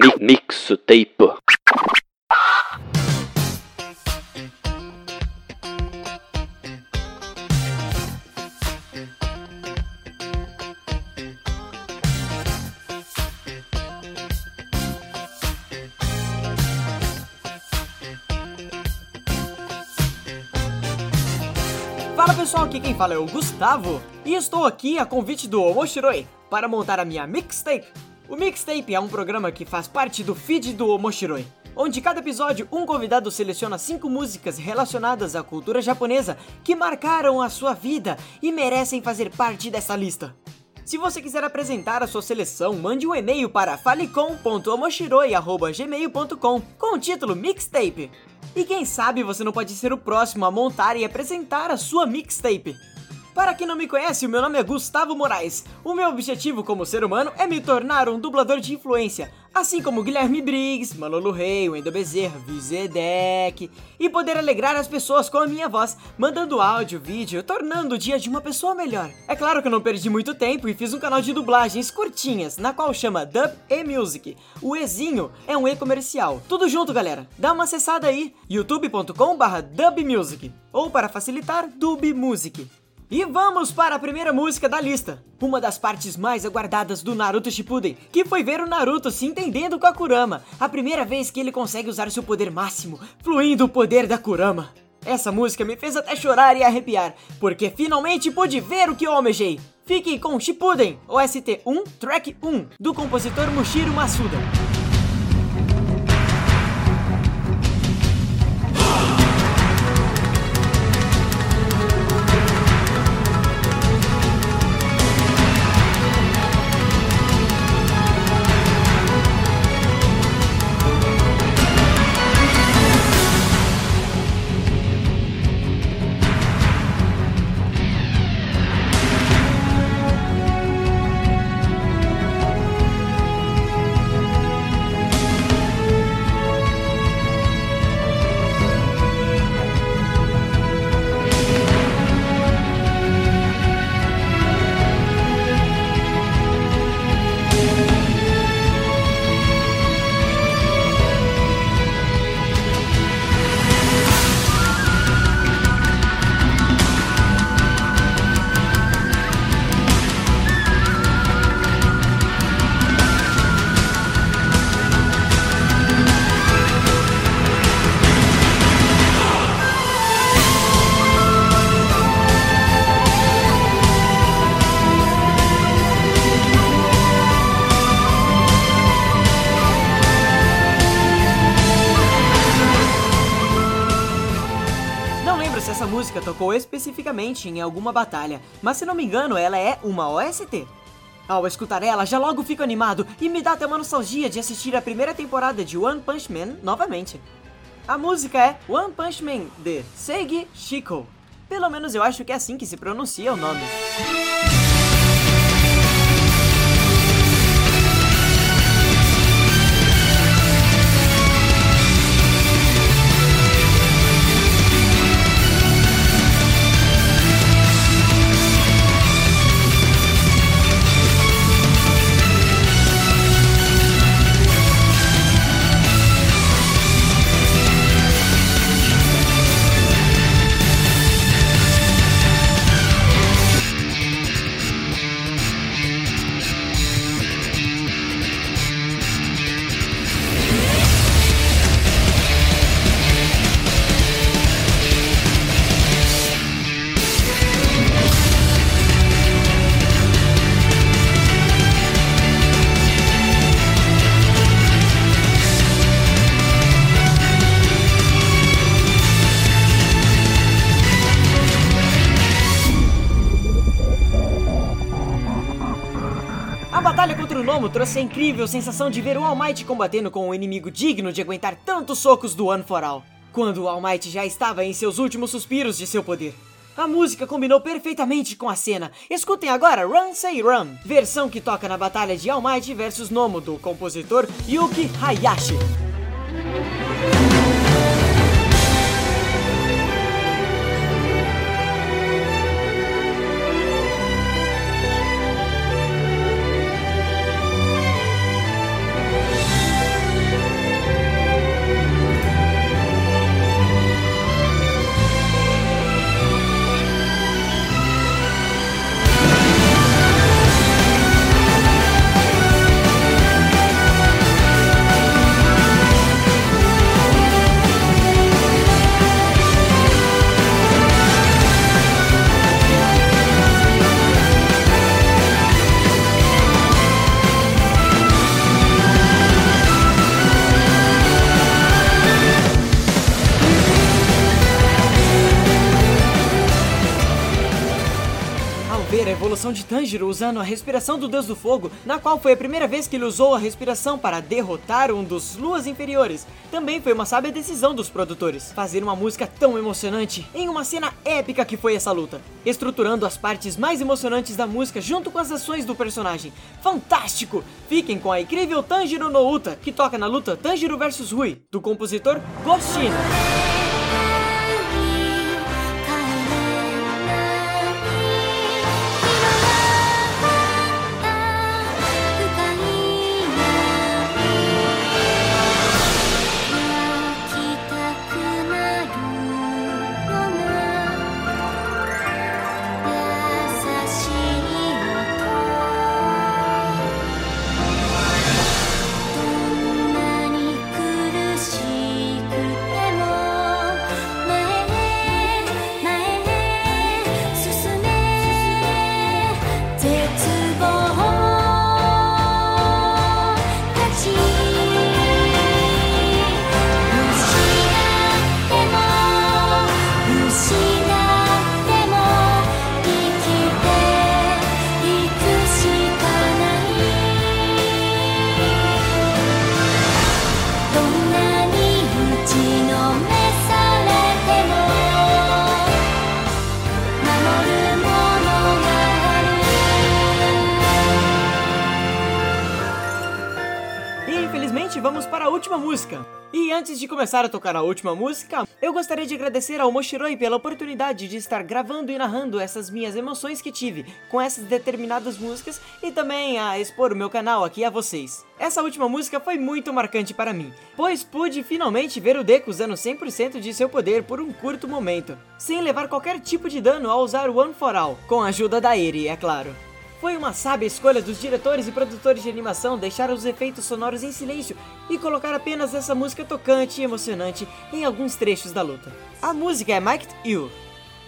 Mi mixtape. Fala pessoal, aqui quem fala é o Gustavo e estou aqui a convite do Omoshiroi para montar a minha mixtape. O mixtape é um programa que faz parte do feed do Omoshiroi, onde cada episódio um convidado seleciona cinco músicas relacionadas à cultura japonesa que marcaram a sua vida e merecem fazer parte dessa lista. Se você quiser apresentar a sua seleção, mande um e-mail para falicom.omoshiroi.gmail.com com o título Mixtape. E quem sabe você não pode ser o próximo a montar e apresentar a sua mixtape. Para quem não me conhece, o meu nome é Gustavo Moraes. O meu objetivo como ser humano é me tornar um dublador de influência, assim como Guilherme Briggs, Manolo Rey, Wendel Bezerra, Vizedek, e poder alegrar as pessoas com a minha voz, mandando áudio, vídeo, tornando o dia de uma pessoa melhor. É claro que eu não perdi muito tempo e fiz um canal de dublagens curtinhas, na qual chama Dub e Music. O Ezinho é um e-comercial. Tudo junto, galera. Dá uma acessada aí, youtube.com/dubmusic, ou para facilitar, Dub Music. E vamos para a primeira música da lista, uma das partes mais aguardadas do Naruto Shippuden, que foi ver o Naruto se entendendo com a Kurama, a primeira vez que ele consegue usar seu poder máximo, fluindo o poder da Kurama. Essa música me fez até chorar e arrepiar, porque finalmente pude ver o que eu almejei. Fique com Shippuden, OST 1, Track 1, do compositor Mushiro Masuda. Música tocou especificamente em alguma batalha, mas se não me engano, ela é uma OST. Ao escutar ela, já logo fico animado e me dá até uma nostalgia de assistir a primeira temporada de One Punch Man novamente. A música é One Punch Man de Seigi Shiko. Pelo menos eu acho que é assim que se pronuncia o nome. Nomo trouxe a incrível sensação de ver o All Might combatendo com um inimigo digno de aguentar tantos socos do One for All, quando o All Might já estava em seus últimos suspiros de seu poder. A música combinou perfeitamente com a cena. Escutem agora Run Say Run, versão que toca na batalha de All Might versus Nomo do compositor Yuki Hayashi. Evolução de Tanjiro usando a respiração do Deus do Fogo, na qual foi a primeira vez que ele usou a respiração para derrotar um dos Luas Inferiores. Também foi uma sábia decisão dos produtores, fazer uma música tão emocionante em uma cena épica que foi essa luta, estruturando as partes mais emocionantes da música junto com as ações do personagem. Fantástico! Fiquem com a incrível Tanjiro no Uta, que toca na luta Tanjiro vs Rui, do compositor Goshin. Vamos para a última música. E antes de começar a tocar a última música, eu gostaria de agradecer ao Moshiroi pela oportunidade de estar gravando e narrando essas minhas emoções que tive com essas determinadas músicas e também a expor o meu canal aqui a vocês. Essa última música foi muito marcante para mim, pois pude finalmente ver o Deku usando 100% de seu poder por um curto momento, sem levar qualquer tipo de dano ao usar o One for All, com a ajuda da Eri, é claro. Foi uma sábia escolha dos diretores e produtores de animação deixar os efeitos sonoros em silêncio e colocar apenas essa música tocante e emocionante em alguns trechos da luta. A música é Mike You,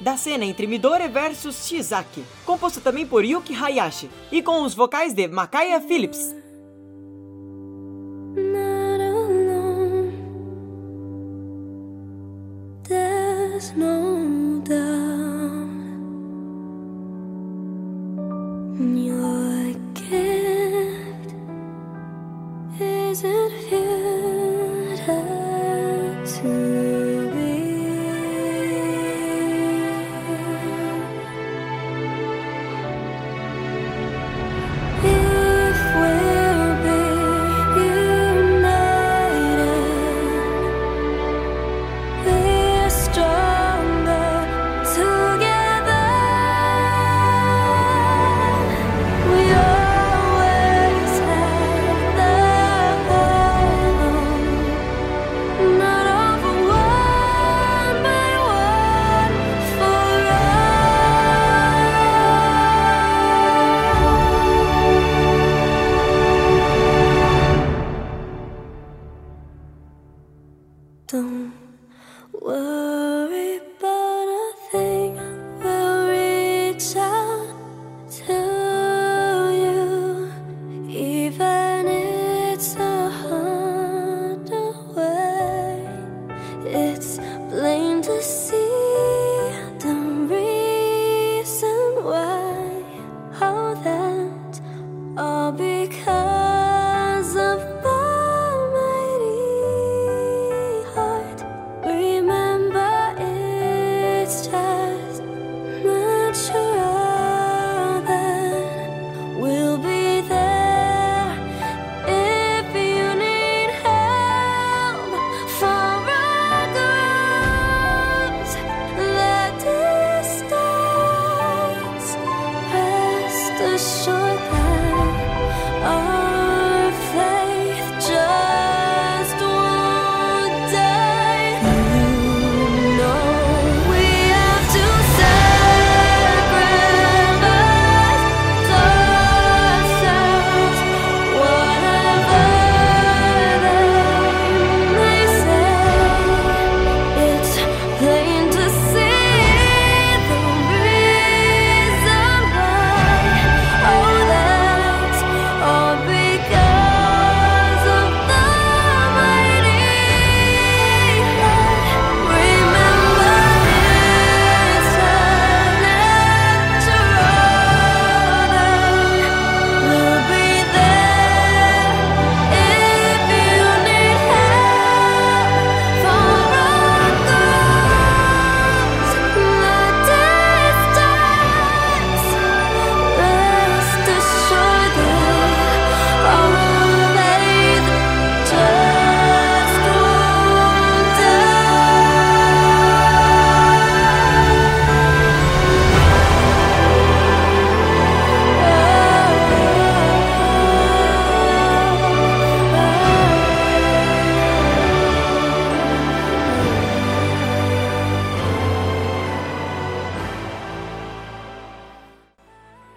da cena entre Midori versus Shizaki, composta também por Yuki Hayashi, e com os vocais de Makaya Phillips. it feel?